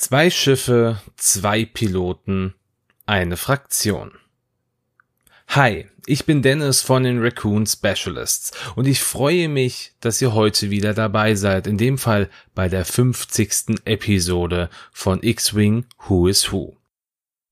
Zwei Schiffe, zwei Piloten, eine Fraktion. Hi, ich bin Dennis von den Raccoon Specialists und ich freue mich, dass ihr heute wieder dabei seid, in dem Fall bei der 50. Episode von X-Wing Who is Who.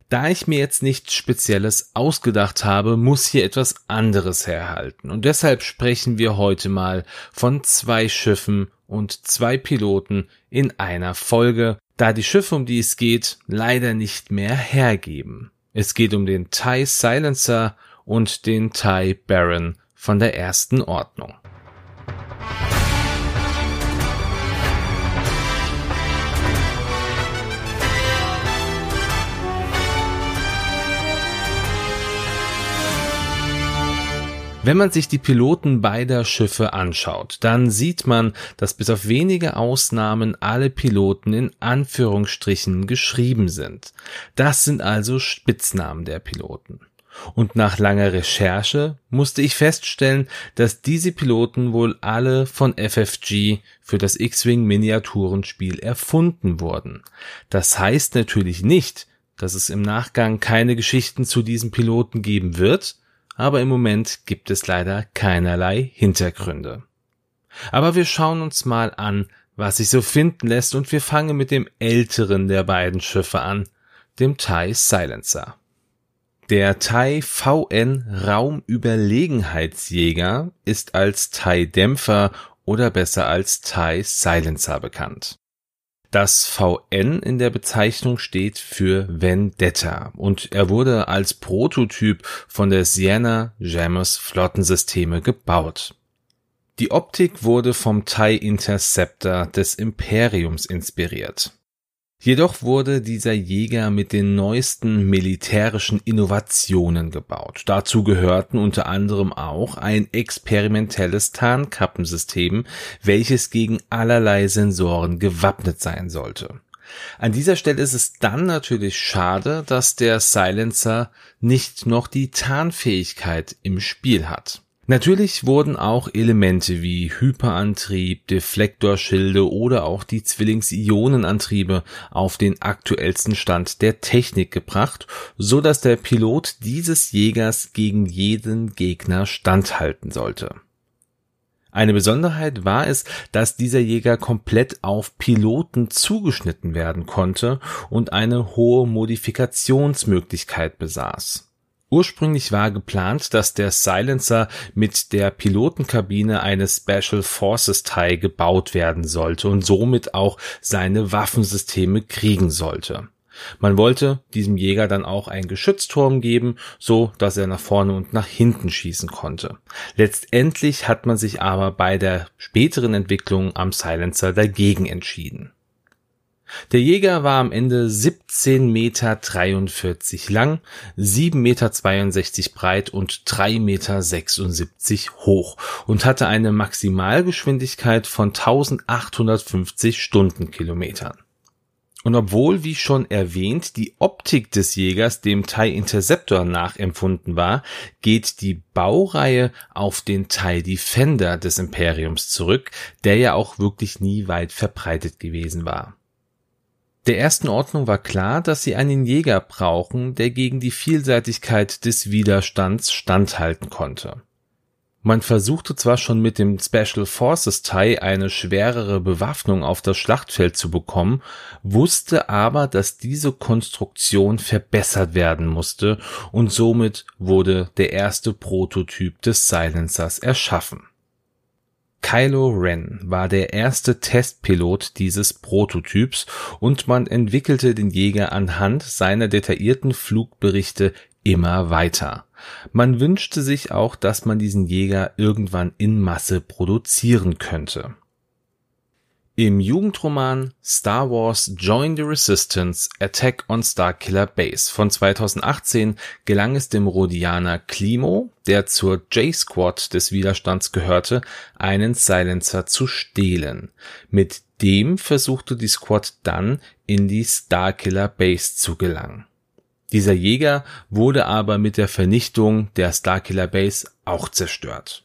Da ich mir jetzt nichts Spezielles ausgedacht habe, muss hier etwas anderes herhalten und deshalb sprechen wir heute mal von zwei Schiffen und zwei Piloten in einer Folge, da die Schiffe, um die es geht, leider nicht mehr hergeben. Es geht um den TIE Silencer und den TIE Baron von der ersten Ordnung. Wenn man sich die Piloten beider Schiffe anschaut, dann sieht man, dass bis auf wenige Ausnahmen alle Piloten in Anführungsstrichen geschrieben sind. Das sind also Spitznamen der Piloten. Und nach langer Recherche musste ich feststellen, dass diese Piloten wohl alle von FFG für das X-Wing Miniaturenspiel erfunden wurden. Das heißt natürlich nicht, dass es im Nachgang keine Geschichten zu diesen Piloten geben wird, aber im Moment gibt es leider keinerlei Hintergründe. Aber wir schauen uns mal an, was sich so finden lässt und wir fangen mit dem älteren der beiden Schiffe an, dem TIE Silencer. Der TIE VN Raumüberlegenheitsjäger ist als TIE Dämpfer oder besser als TIE Silencer bekannt. Das VN in der Bezeichnung steht für Vendetta und er wurde als Prototyp von der Sienna Jammers Flottensysteme gebaut. Die Optik wurde vom TIE Interceptor des Imperiums inspiriert. Jedoch wurde dieser Jäger mit den neuesten militärischen Innovationen gebaut. Dazu gehörten unter anderem auch ein experimentelles Tarnkappensystem, welches gegen allerlei Sensoren gewappnet sein sollte. An dieser Stelle ist es dann natürlich schade, dass der Silencer nicht noch die Tarnfähigkeit im Spiel hat. Natürlich wurden auch Elemente wie Hyperantrieb, Deflektorschilde oder auch die Zwillings-Ionenantriebe auf den aktuellsten Stand der Technik gebracht, so dass der Pilot dieses Jägers gegen jeden Gegner standhalten sollte. Eine Besonderheit war es, dass dieser Jäger komplett auf Piloten zugeschnitten werden konnte und eine hohe Modifikationsmöglichkeit besaß. Ursprünglich war geplant, dass der Silencer mit der Pilotenkabine eines Special Forces TIE gebaut werden sollte und somit auch seine Waffensysteme kriegen sollte. Man wollte diesem Jäger dann auch einen Geschützturm geben, so dass er nach vorne und nach hinten schießen konnte. Letztendlich hat man sich aber bei der späteren Entwicklung am Silencer dagegen entschieden. Der Jäger war am Ende 17 Meter 43 lang, 7 Meter 62 breit und 3 Meter 76 hoch und hatte eine Maximalgeschwindigkeit von 1850 Stundenkilometern. Und obwohl, wie schon erwähnt, die Optik des Jägers dem TIE Interceptor nachempfunden war, geht die Baureihe auf den TIE Defender des Imperiums zurück, der ja auch wirklich nie weit verbreitet gewesen war. Der ersten Ordnung war klar, dass sie einen Jäger brauchen, der gegen die Vielseitigkeit des Widerstands standhalten konnte. Man versuchte zwar schon mit dem Special Forces TIE eine schwerere Bewaffnung auf das Schlachtfeld zu bekommen, wusste aber, dass diese Konstruktion verbessert werden musste und somit wurde der erste Prototyp des Silencers erschaffen. Kylo Ren war der erste Testpilot dieses Prototyps und man entwickelte den Jäger anhand seiner detaillierten Flugberichte immer weiter. Man wünschte sich auch, dass man diesen Jäger irgendwann in Masse produzieren könnte. Im Jugendroman Star Wars Join the Resistance Attack on Starkiller Base von 2018 gelang es dem Rhodianer Klimo, der zur J-Squad des Widerstands gehörte, einen Silencer zu stehlen. Mit dem versuchte die Squad dann in die Starkiller Base zu gelangen. Dieser Jäger wurde aber mit der Vernichtung der Starkiller Base auch zerstört.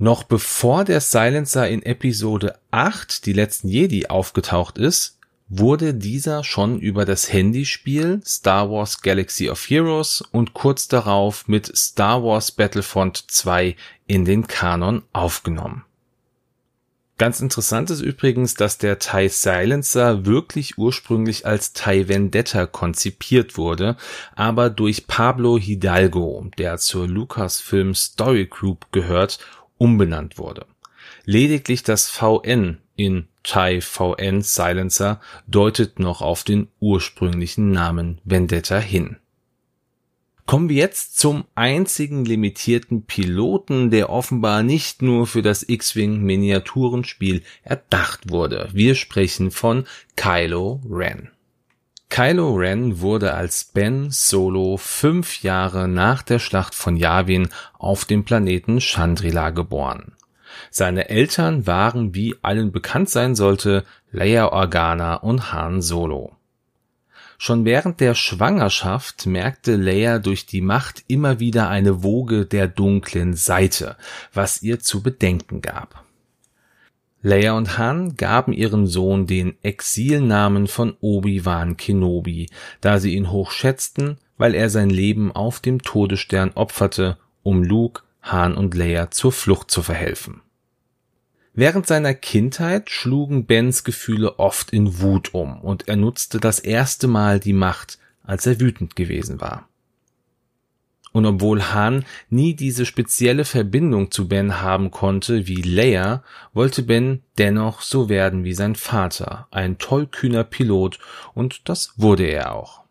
Noch bevor der Silencer in Episode 8, die letzten Jedi, aufgetaucht ist, wurde dieser schon über das Handyspiel Star Wars Galaxy of Heroes und kurz darauf mit Star Wars Battlefront 2 in den Kanon aufgenommen. Ganz interessant ist übrigens, dass der TIE Silencer wirklich ursprünglich als TIE Vendetta konzipiert wurde, aber durch Pablo Hidalgo, der zur Lucasfilm Story Group gehört, umbenannt wurde. Lediglich das VN in TIE VN Silencer deutet noch auf den ursprünglichen Namen Vendetta hin. Kommen wir jetzt zum einzigen limitierten Piloten, der offenbar nicht nur für das X-Wing Miniaturenspiel erdacht wurde. Wir sprechen von Kylo Ren. Kylo Ren wurde als Ben Solo fünf Jahre nach der Schlacht von Yavin auf dem Planeten Chandrila geboren. Seine Eltern waren, wie allen bekannt sein sollte, Leia Organa und Han Solo. Schon während der Schwangerschaft merkte Leia durch die Macht immer wieder eine Woge der dunklen Seite, was ihr zu bedenken gab. Leia und Han gaben ihrem Sohn den Exilnamen von Obi-Wan Kenobi, da sie ihn hoch schätzten, weil er sein Leben auf dem Todesstern opferte, um Luke, Han und Leia zur Flucht zu verhelfen. Während seiner Kindheit schlugen Bens Gefühle oft in Wut um und er nutzte das erste Mal die Macht, als er wütend gewesen war. Und obwohl Han nie diese spezielle Verbindung zu Ben haben konnte wie Leia, wollte Ben dennoch so werden wie sein Vater, ein tollkühner Pilot, und das wurde er auch.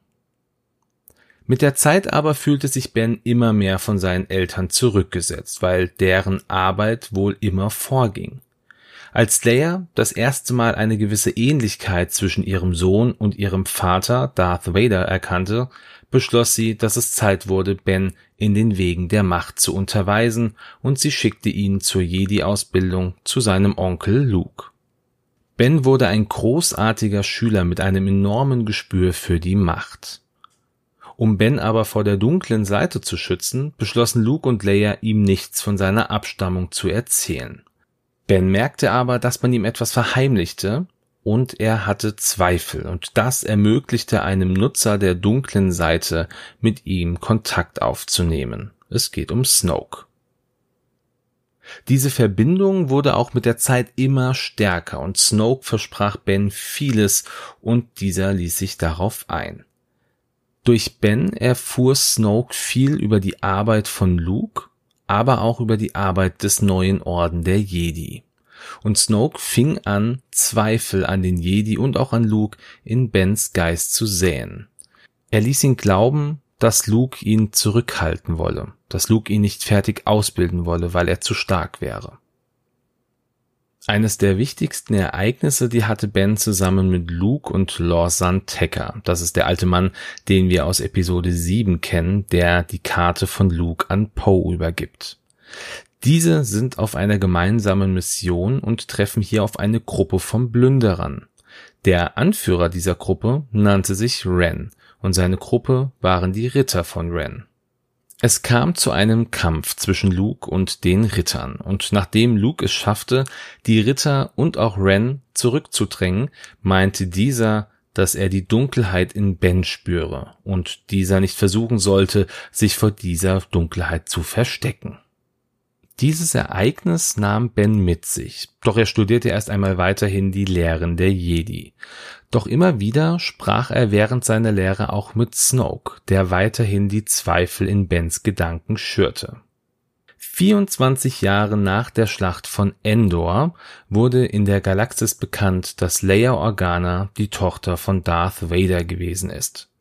Mit der Zeit aber fühlte sich Ben immer mehr von seinen Eltern zurückgesetzt, weil deren Arbeit wohl immer vorging. Als Leia das erste Mal eine gewisse Ähnlichkeit zwischen ihrem Sohn und ihrem Vater Darth Vader erkannte, beschloss sie, dass es Zeit wurde, Ben in den Wegen der Macht zu unterweisen, und sie schickte ihn zur Jedi-Ausbildung zu seinem Onkel Luke. Ben wurde ein großartiger Schüler mit einem enormen Gespür für die Macht. Um Ben aber vor der dunklen Seite zu schützen, beschlossen Luke und Leia ihm nichts von seiner Abstammung zu erzählen. Ben merkte aber, dass man ihm etwas verheimlichte, und er hatte Zweifel, und das ermöglichte einem Nutzer der dunklen Seite, mit ihm Kontakt aufzunehmen. Es geht um Snoke. Diese Verbindung wurde auch mit der Zeit immer stärker, und Snoke versprach Ben vieles, und dieser ließ sich darauf ein. Durch Ben erfuhr Snoke viel über die Arbeit von Luke aber auch über die Arbeit des neuen Orden der Jedi. Und Snoke fing an, Zweifel an den Jedi und auch an Luke in Bens Geist zu säen. Er ließ ihn glauben, dass Luke ihn zurückhalten wolle, dass Luke ihn nicht fertig ausbilden wolle, weil er zu stark wäre. Eines der wichtigsten Ereignisse, die hatte Ben zusammen mit Luke und Lawson Tecker. Das ist der alte Mann, den wir aus Episode 7 kennen, der die Karte von Luke an Poe übergibt. Diese sind auf einer gemeinsamen Mission und treffen hier auf eine Gruppe von Blünderern. Der Anführer dieser Gruppe nannte sich Ren und seine Gruppe waren die Ritter von Ren. Es kam zu einem Kampf zwischen Luke und den Rittern, und nachdem Luke es schaffte, die Ritter und auch Ren zurückzudrängen, meinte dieser, dass er die Dunkelheit in Ben spüre und dieser nicht versuchen sollte, sich vor dieser Dunkelheit zu verstecken. Dieses Ereignis nahm Ben mit sich, doch er studierte erst einmal weiterhin die Lehren der Jedi. Doch immer wieder sprach er während seiner Lehre auch mit Snoke, der weiterhin die Zweifel in Bens Gedanken schürte. 24 Jahre nach der Schlacht von Endor wurde in der Galaxis bekannt, dass Leia Organa die Tochter von Darth Vader gewesen ist.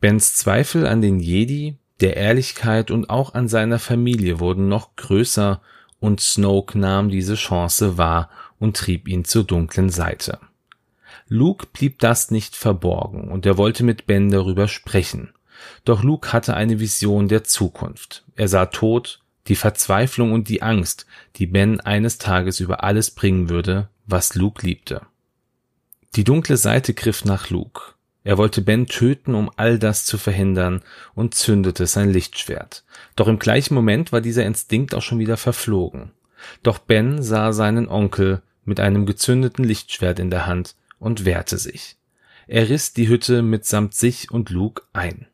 Bens Zweifel an den Jedi der Ehrlichkeit und auch an seiner Familie wurden noch größer, und Snoke nahm diese Chance wahr und trieb ihn zur dunklen Seite. Luke blieb das nicht verborgen, und er wollte mit Ben darüber sprechen. Doch Luke hatte eine Vision der Zukunft. Er sah Tod, die Verzweiflung und die Angst, die Ben eines Tages über alles bringen würde, was Luke liebte. Die dunkle Seite griff nach Luke. Er wollte Ben töten, um all das zu verhindern, und zündete sein Lichtschwert. Doch im gleichen Moment war dieser Instinkt auch schon wieder verflogen. Doch Ben sah seinen Onkel mit einem gezündeten Lichtschwert in der Hand und wehrte sich. Er riss die Hütte mitsamt sich und Luke ein.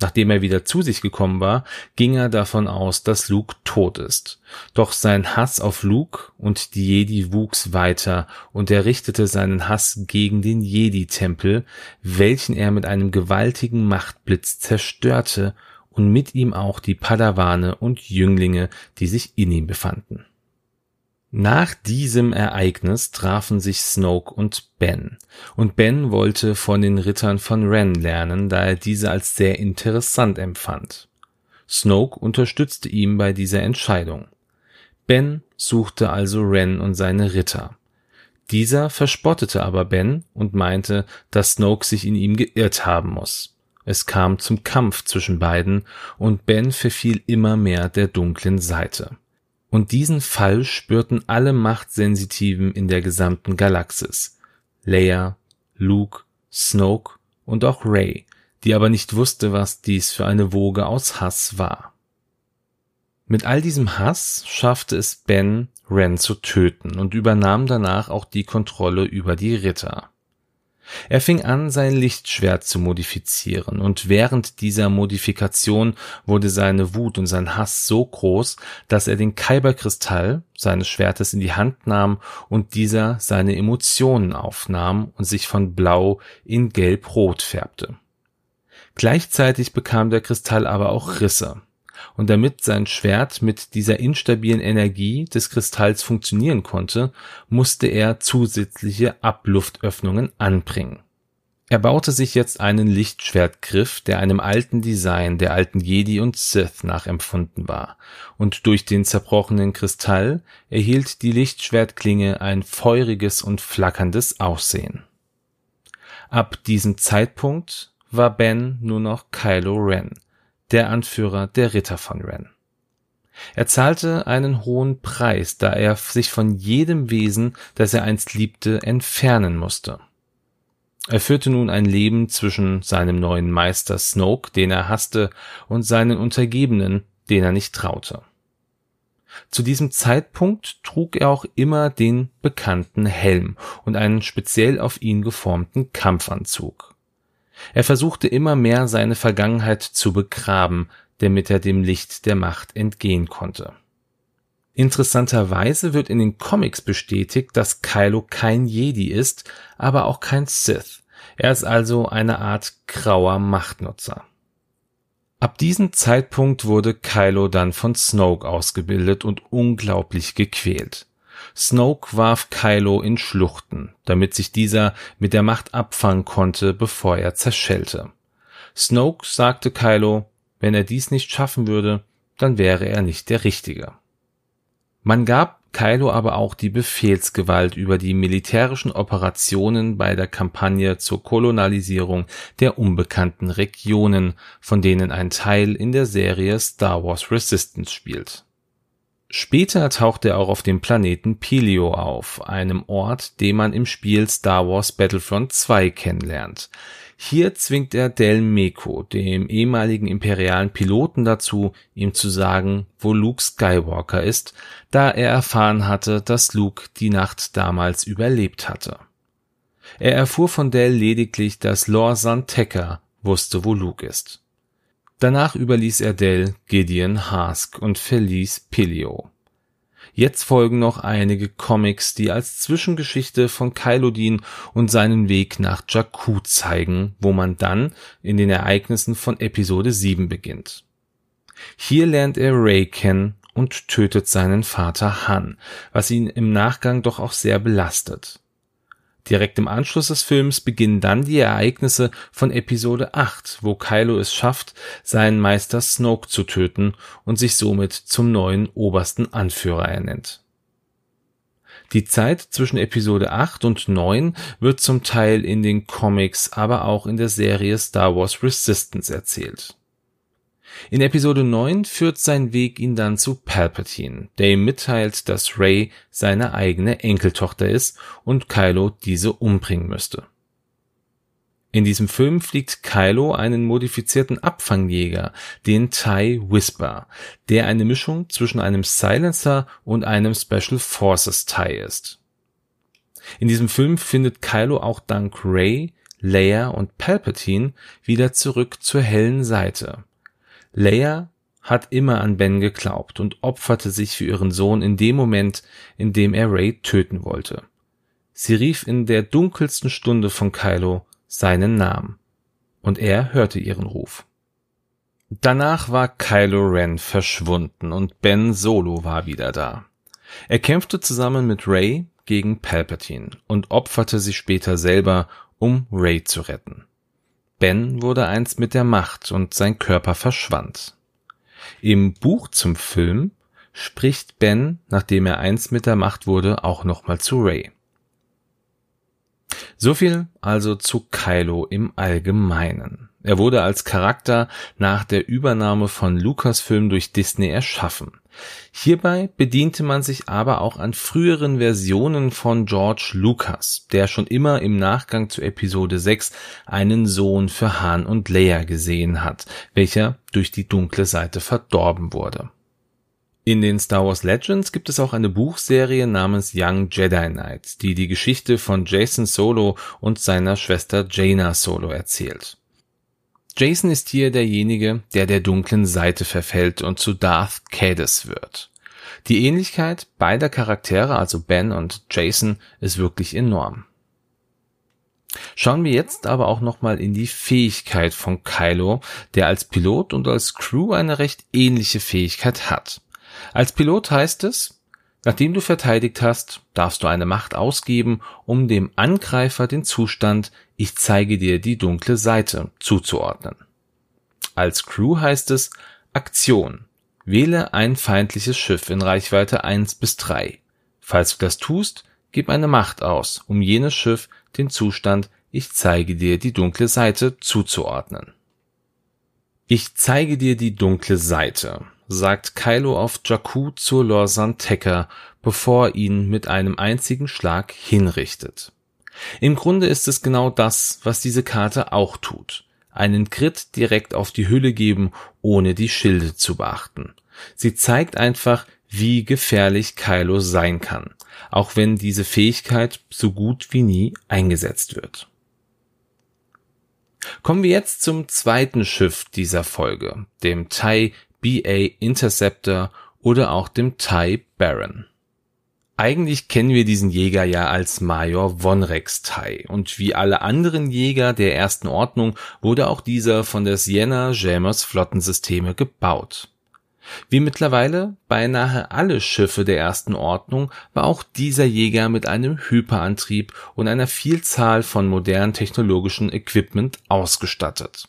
Nachdem er wieder zu sich gekommen war, ging er davon aus, dass Luke tot ist. Doch sein Hass auf Luke und die Jedi wuchs weiter und er richtete seinen Hass gegen den Jedi-Tempel, welchen er mit einem gewaltigen Machtblitz zerstörte und mit ihm auch die Padawane und Jünglinge, die sich in ihm befanden. Nach diesem Ereignis trafen sich Snoke und Ben, und Ben wollte von den Rittern von Ren lernen, da er diese als sehr interessant empfand. Snoke unterstützte ihn bei dieser Entscheidung. Ben suchte also Ren und seine Ritter. Dieser verspottete aber Ben und meinte, dass Snoke sich in ihm geirrt haben muss. Es kam zum Kampf zwischen beiden und Ben verfiel immer mehr der dunklen Seite. Und diesen Fall spürten alle Machtsensitiven in der gesamten Galaxis. Leia, Luke, Snoke und auch Rey, die aber nicht wusste, was dies für eine Woge aus Hass war. Mit all diesem Hass schaffte es Ben, Ren zu töten und übernahm danach auch die Kontrolle über die Ritter. Er fing an, sein Lichtschwert zu modifizieren, und während dieser Modifikation wurde seine Wut und sein Hass so groß, dass er den Kyberkristall seines Schwertes in die Hand nahm und dieser seine Emotionen aufnahm und sich von blau in gelb-rot färbte. Gleichzeitig bekam der Kristall aber auch Risse, und damit sein Schwert mit dieser instabilen Energie des Kristalls funktionieren konnte, musste er zusätzliche Abluftöffnungen anbringen. Er baute sich jetzt einen Lichtschwertgriff, der einem alten Design der alten Jedi und Sith nachempfunden war, und durch den zerbrochenen Kristall erhielt die Lichtschwertklinge ein feuriges und flackerndes Aussehen. Ab diesem Zeitpunkt war Ben nur noch Kylo Ren, der Anführer der Ritter von Ren. Er zahlte einen hohen Preis, da er sich von jedem Wesen, das er einst liebte, entfernen musste. Er führte nun ein Leben zwischen seinem neuen Meister Snoke, den er hasste, und seinen Untergebenen, den er nicht traute. Zu diesem Zeitpunkt trug er auch immer den bekannten Helm und einen speziell auf ihn geformten Kampfanzug. Er versuchte immer mehr seine Vergangenheit zu begraben, damit er dem Licht der Macht entgehen konnte. Interessanterweise wird in den Comics bestätigt, dass Kylo kein Jedi ist, aber auch kein Sith. Er ist also eine Art grauer Machtnutzer. Ab diesem Zeitpunkt wurde Kylo dann von Snoke ausgebildet und unglaublich gequält. Snoke warf Kylo in Schluchten, damit sich dieser mit der Macht abfangen konnte, bevor er zerschellte. Snoke sagte Kylo, wenn er dies nicht schaffen würde, dann wäre er nicht der Richtige. Man gab Kylo aber auch die Befehlsgewalt über die militärischen Operationen bei der Kampagne zur Kolonialisierung der unbekannten Regionen, von denen ein Teil in der Serie Star Wars Resistance spielt Später taucht er auch auf dem Planeten Pelio auf, einem Ort, den man im Spiel Star Wars Battlefront 2 kennenlernt. Hier zwingt er Del Meco, dem ehemaligen imperialen Piloten dazu, ihm zu sagen, wo Luke Skywalker ist, da er erfahren hatte, dass Luke die Nacht damals überlebt hatte. Er erfuhr von Del lediglich, dass Lor San Tekka wusste, wo Luke ist. Danach überließ er Dell Gideon Hask und verließ Pilio. Jetzt folgen noch einige Comics, die als Zwischengeschichte von Kylo dienen und seinen Weg nach Jakku zeigen, wo man dann in den Ereignissen von Episode 7 beginnt. Hier lernt er Ray kennen und tötet seinen Vater Han, was ihn im Nachgang doch auch sehr belastet. Direkt im Anschluss des Films beginnen dann die Ereignisse von Episode 8, wo Kylo es schafft, seinen Meister Snoke zu töten und sich somit zum neuen obersten Anführer ernennt. Die Zeit zwischen Episode 8 und 9 wird zum Teil in den Comics, aber auch in der Serie Star Wars Resistance erzählt. In Episode 9 führt sein Weg ihn dann zu Palpatine, der ihm mitteilt, dass Rey seine eigene Enkeltochter ist und Kylo diese umbringen müsste. In diesem Film fliegt Kylo einen modifizierten Abfangjäger, den TIE Whisper, der eine Mischung zwischen einem Silencer und einem Special Forces TIE ist. In diesem Film findet Kylo auch dank Rey, Leia und Palpatine wieder zurück zur hellen Seite. Leia hat immer an Ben geglaubt und opferte sich für ihren Sohn in dem Moment, in dem er Rey töten wollte. Sie rief in der dunkelsten Stunde von Kylo seinen Namen. Und er hörte ihren Ruf. Danach war Kylo Ren verschwunden und Ben Solo war wieder da. Er kämpfte zusammen mit Rey gegen Palpatine und opferte sich später selber, um Rey zu retten. Ben wurde eins mit der Macht und sein Körper verschwand. Im Buch zum Film spricht Ben, nachdem er eins mit der Macht wurde, auch nochmal zu Rey. So viel also zu Kylo im Allgemeinen. Er wurde als Charakter nach der Übernahme von Lucasfilm durch Disney erschaffen. Hierbei bediente man sich aber auch an früheren Versionen von George Lucas, der schon immer im Nachgang zu Episode 6 einen Sohn für Han und Leia gesehen hat, welcher durch die dunkle Seite verdorben wurde. In den Star Wars Legends gibt es auch eine Buchserie namens Young Jedi Knight, die die Geschichte von Jason Solo und seiner Schwester Jaina Solo erzählt. Jason ist hier derjenige, der der dunklen Seite verfällt und zu Darth Caedus wird. Die Ähnlichkeit beider Charaktere, also Ben und Jason, ist wirklich enorm. Schauen wir jetzt aber auch nochmal in die Fähigkeit von Kylo, der als Pilot und als Crew eine recht ähnliche Fähigkeit hat. Als Pilot heißt es, nachdem du verteidigt hast, darfst du eine Macht ausgeben, um dem Angreifer den Zustand Ich zeige dir die dunkle Seite zuzuordnen. Als Crew heißt es Aktion. Wähle ein feindliches Schiff in Reichweite 1 bis 3. Falls du das tust, gib eine Macht aus, um jenes Schiff den Zustand Ich zeige dir die dunkle Seite zuzuordnen. Ich zeige dir die dunkle Seite sagt Kylo auf Jakku zur Lorsan Tekka, bevor ihn mit einem einzigen Schlag hinrichtet. Im Grunde ist es genau das, was diese Karte auch tut. Einen Crit direkt auf die Hülle geben, ohne die Schilde zu beachten. Sie zeigt einfach, wie gefährlich Kylo sein kann, auch wenn diese Fähigkeit so gut wie nie eingesetzt wird. Kommen wir jetzt zum zweiten Schiff dieser Folge, dem Tai BA Interceptor oder auch dem TIE Baron. Eigentlich kennen wir diesen Jäger ja als Major Vonrex TIE und wie alle anderen Jäger der ersten Ordnung wurde auch dieser von der Sienna Jammers Flottensysteme gebaut. Wie mittlerweile beinahe alle Schiffe der ersten Ordnung war auch dieser Jäger mit einem Hyperantrieb und einer Vielzahl von modernen technologischen Equipment ausgestattet.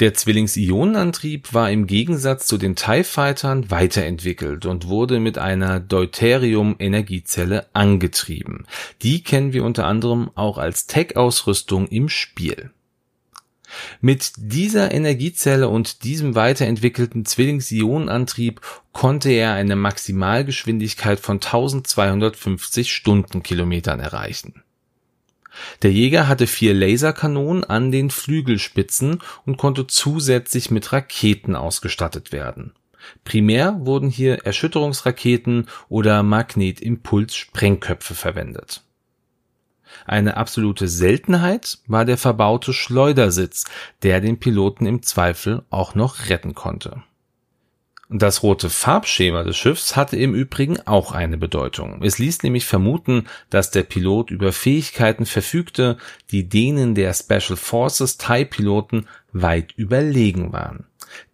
Der Zwillings-Ionenantrieb war im Gegensatz zu den TIE Fightern weiterentwickelt und wurde mit einer Deuterium-Energiezelle angetrieben. Die kennen wir unter anderem auch als Tech-Ausrüstung im Spiel. Mit dieser Energiezelle und diesem weiterentwickelten Zwillings-Ionenantrieb konnte er eine Maximalgeschwindigkeit von 1250 Stundenkilometern erreichen der Jäger hatte vier Laserkanonen an den Flügelspitzen und konnte zusätzlich mit Raketen ausgestattet werden. Primär wurden hier Erschütterungsraketen oder Magnetimpuls-Sprengköpfe verwendet. Eine absolute Seltenheit war der verbaute Schleudersitz, der den Piloten im Zweifel auch noch retten konnte das rote Farbschema des Schiffs hatte im Übrigen auch eine Bedeutung. Es ließ nämlich vermuten, dass der Pilot über Fähigkeiten verfügte, die denen der Special Forces TIE-Piloten weit überlegen waren.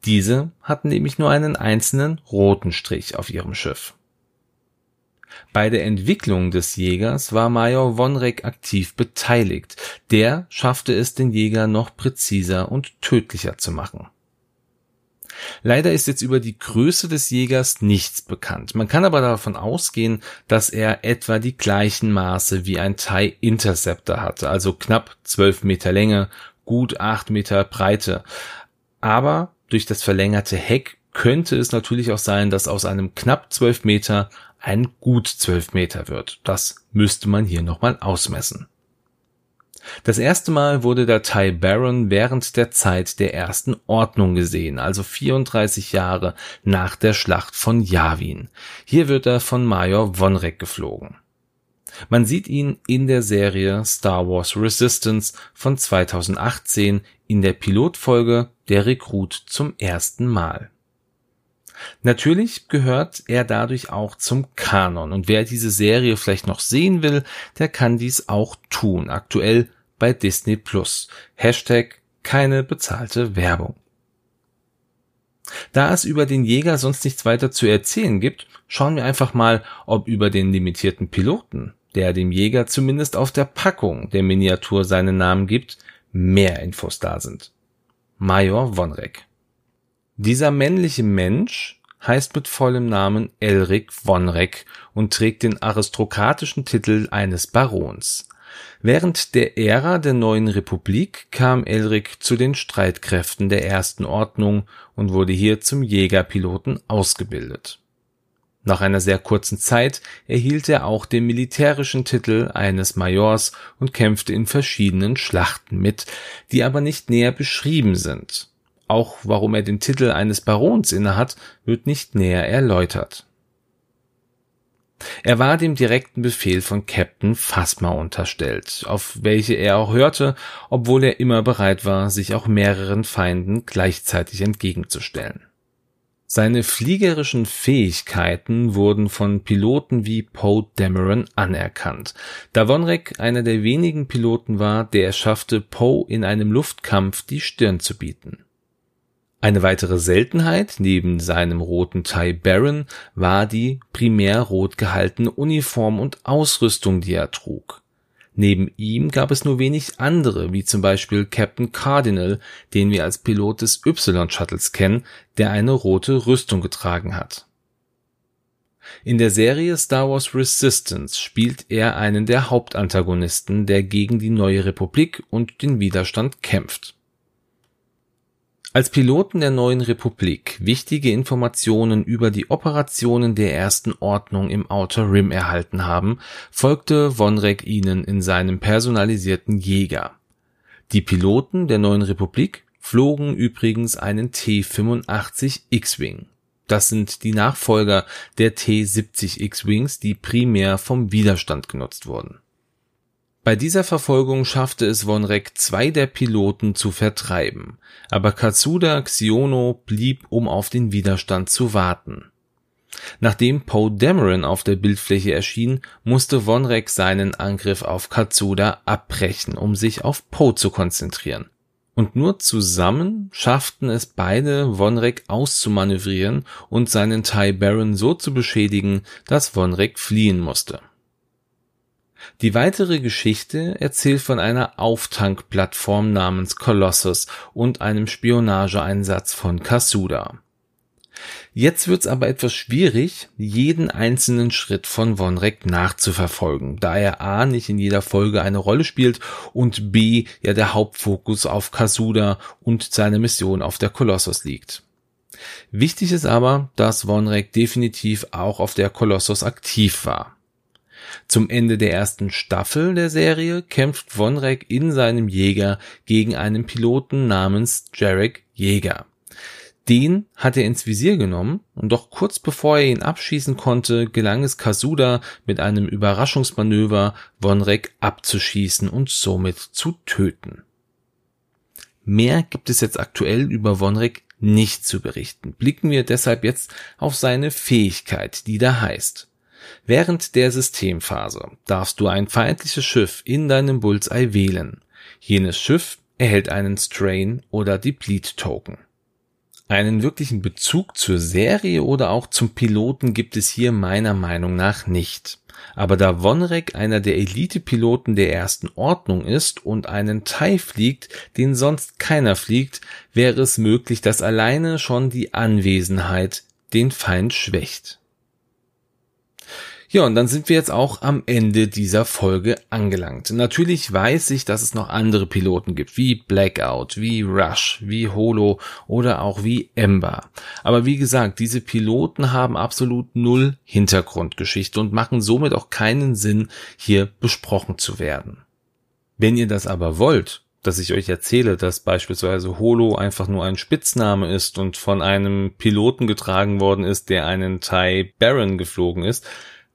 Diese hatten nämlich nur einen einzelnen roten Strich auf ihrem Schiff. Bei der Entwicklung des Jägers war Major Vonrek aktiv beteiligt. Der schaffte es, den Jäger noch präziser und tödlicher zu machen. Leider ist jetzt über die Größe des Jägers nichts bekannt. Man kann aber davon ausgehen, dass er etwa die gleichen Maße wie ein TIE Interceptor hatte, also knapp 12 Meter Länge, gut 8 Meter Breite. Aber durch das verlängerte Heck könnte es natürlich auch sein, dass aus einem knapp 12 Meter ein gut 12 Meter wird. Das müsste man hier nochmal ausmessen. Das erste Mal wurde der Ty Baron während der Zeit der ersten Ordnung gesehen, also 34 Jahre nach der Schlacht von Yavin. Hier wird er von Major Vonrek geflogen. Man sieht ihn in der Serie Star Wars Resistance von 2018 in der Pilotfolge Der Rekrut zum ersten Mal. Natürlich gehört er dadurch auch zum Kanon und wer diese Serie vielleicht noch sehen will, der kann dies auch tun. Aktuell bei Disney Plus. Hashtag keine bezahlte Werbung. Da es über den Jäger sonst nichts weiter zu erzählen gibt, schauen wir einfach mal, ob über den limitierten Piloten, der dem Jäger zumindest auf der Packung der Miniatur seinen Namen gibt, mehr Infos da sind. Major Vonrek. Dieser männliche Mensch heißt mit vollem Namen Elric Vonrek und trägt den aristokratischen Titel eines Barons. Während der Ära der neuen Republik kam Elric zu den Streitkräften der ersten Ordnung und wurde hier zum Jägerpiloten ausgebildet. Nach einer sehr kurzen Zeit erhielt er auch den militärischen Titel eines Majors und kämpfte in verschiedenen Schlachten mit, die aber nicht näher beschrieben sind. Auch warum er den Titel eines Barons innehat, wird nicht näher erläutert. Er war dem direkten Befehl von Captain Phasma unterstellt, auf welche er auch hörte, obwohl er immer bereit war, sich auch mehreren Feinden gleichzeitig entgegenzustellen. Seine fliegerischen Fähigkeiten wurden von Piloten wie Poe Dameron anerkannt, da Vonrek einer der wenigen Piloten war, der es schaffte, Poe in einem Luftkampf die Stirn zu bieten. Eine weitere Seltenheit neben seinem roten Tie Baron war die primär rot gehaltene Uniform und Ausrüstung, die er trug. Neben ihm gab es nur wenig andere, wie zum Beispiel Captain Cardinal, den wir als Pilot des Y-Shuttles kennen, der eine rote Rüstung getragen hat. In der Serie Star Wars Resistance spielt er einen der Hauptantagonisten, der gegen die neue Republik und den Widerstand kämpft. Als Piloten der neuen Republik wichtige Informationen über die Operationen der Ersten Ordnung im Outer Rim erhalten haben, folgte Vonrek ihnen in seinem personalisierten Jäger. Die Piloten der neuen Republik flogen übrigens einen T-85 X-Wing. Das sind die Nachfolger der T-70 X-Wings, die primär vom Widerstand genutzt wurden bei dieser Verfolgung schaffte es Vonrek, zwei der Piloten zu vertreiben, aber Katsuda Xiono blieb, um auf den Widerstand zu warten. Nachdem Poe Dameron auf der Bildfläche erschien, musste Vonrek seinen Angriff auf Katsuda abbrechen, um sich auf Poe zu konzentrieren. Und nur zusammen schafften es beide, Vonrek auszumanövrieren und seinen Ty Baron so zu beschädigen, dass Vonrek fliehen musste. Die weitere Geschichte erzählt von einer Auftankplattform namens Colossus und einem Spionageeinsatz von Kasuda. Jetzt wird's aber etwas schwierig, jeden einzelnen Schritt von Vonrek nachzuverfolgen, da er A nicht in jeder Folge eine Rolle spielt und B ja der Hauptfokus auf Kasuda und seine Mission auf der Kolossus liegt. Wichtig ist aber, dass Vonrek definitiv auch auf der Kolossus aktiv war. Zum Ende der ersten Staffel der Serie kämpft Vonrek in seinem Jäger gegen einen Piloten namens Jarek Jäger. Den hat er ins Visier genommen und doch kurz bevor er ihn abschießen konnte, gelang es Kasuda mit einem Überraschungsmanöver Vonrek abzuschießen und somit zu töten. Mehr gibt es jetzt aktuell über Vonrek nicht zu berichten. Blicken wir deshalb jetzt auf seine Fähigkeit, die da heißt Während der Systemphase darfst du ein feindliches Schiff in deinem Bullseye wählen. Jenes Schiff erhält einen Strain oder Deplete Token. Einen wirklichen Bezug zur Serie oder auch zum Piloten gibt es hier meiner Meinung nach nicht. Aber da Vonrek einer der Elite-Piloten der ersten Ordnung ist und einen TIE fliegt, den sonst keiner fliegt, wäre es möglich, dass alleine schon die Anwesenheit den Feind schwächt. Ja, und dann sind wir jetzt auch am Ende dieser Folge angelangt. Natürlich weiß ich, dass es noch andere Piloten gibt, wie Blackout, wie Rush, wie Holo oder auch wie Ember. Aber wie gesagt, diese Piloten haben absolut null Hintergrundgeschichte und machen somit auch keinen Sinn, hier besprochen zu werden. Wenn ihr das aber wollt, dass ich euch erzähle, dass beispielsweise Holo einfach nur ein Spitzname ist und von einem Piloten getragen worden ist, der einen Thai Baron geflogen ist,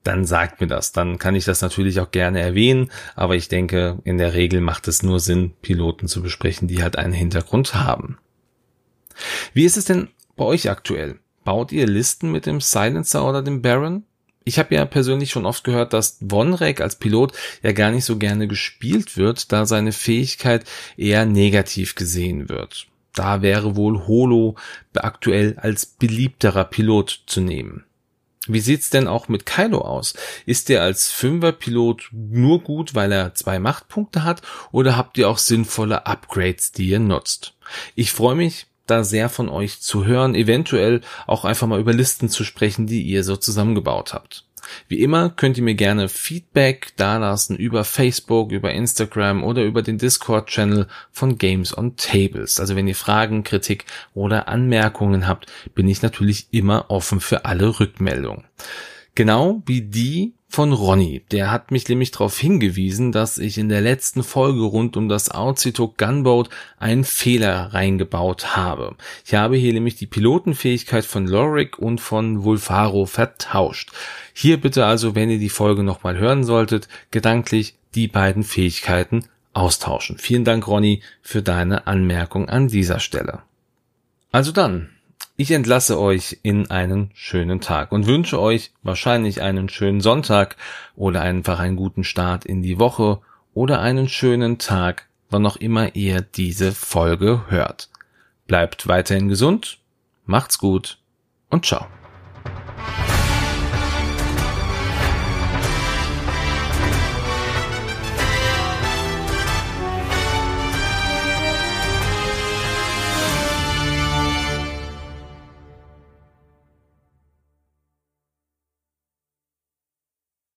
dann sagt mir das. Dann kann ich das natürlich auch gerne erwähnen, aber ich denke, in der Regel macht es nur Sinn, Piloten zu besprechen, die halt einen Hintergrund haben. Wie ist es denn bei euch aktuell? Baut ihr Listen mit dem Silencer oder dem Baron? Ich habe ja persönlich schon oft gehört, dass Vonrek als Pilot ja gar nicht so gerne gespielt wird, da seine Fähigkeit eher negativ gesehen wird. Da wäre wohl Holo aktuell als beliebterer Pilot zu nehmen. Wie sieht's denn auch mit Kylo aus? Ist er als Fünfer-Pilot nur gut, weil er zwei Machtpunkte hat, oder habt ihr auch sinnvolle Upgrades, die ihr nutzt? Ich freue mich, da sehr von euch zu hören, eventuell auch einfach mal über Listen zu sprechen, die ihr so zusammengebaut habt. Wie immer könnt ihr mir gerne Feedback dalassen über Facebook, über Instagram oder über den Discord-Channel von Games on Tables. Also wenn ihr Fragen, Kritik oder Anmerkungen habt, bin ich natürlich immer offen für alle Rückmeldungen. Genau wie die von Ronny. Der hat mich nämlich darauf hingewiesen, dass ich in der letzten Folge rund um das Auzitok Gunboat einen Fehler reingebaut habe. Ich habe hier nämlich die Pilotenfähigkeit von Lorik und von Vulfaro vertauscht. Hier bitte also, wenn ihr die Folge nochmal hören solltet, gedanklich die beiden Fähigkeiten austauschen. Vielen Dank, Ronny, für deine Anmerkung an dieser Stelle. Also dann, ich entlasse euch in einen schönen Tag und wünsche euch wahrscheinlich einen schönen Sonntag oder einfach einen guten Start in die Woche oder einen schönen Tag, wann auch immer ihr diese Folge hört. Bleibt weiterhin gesund, macht's gut und ciao.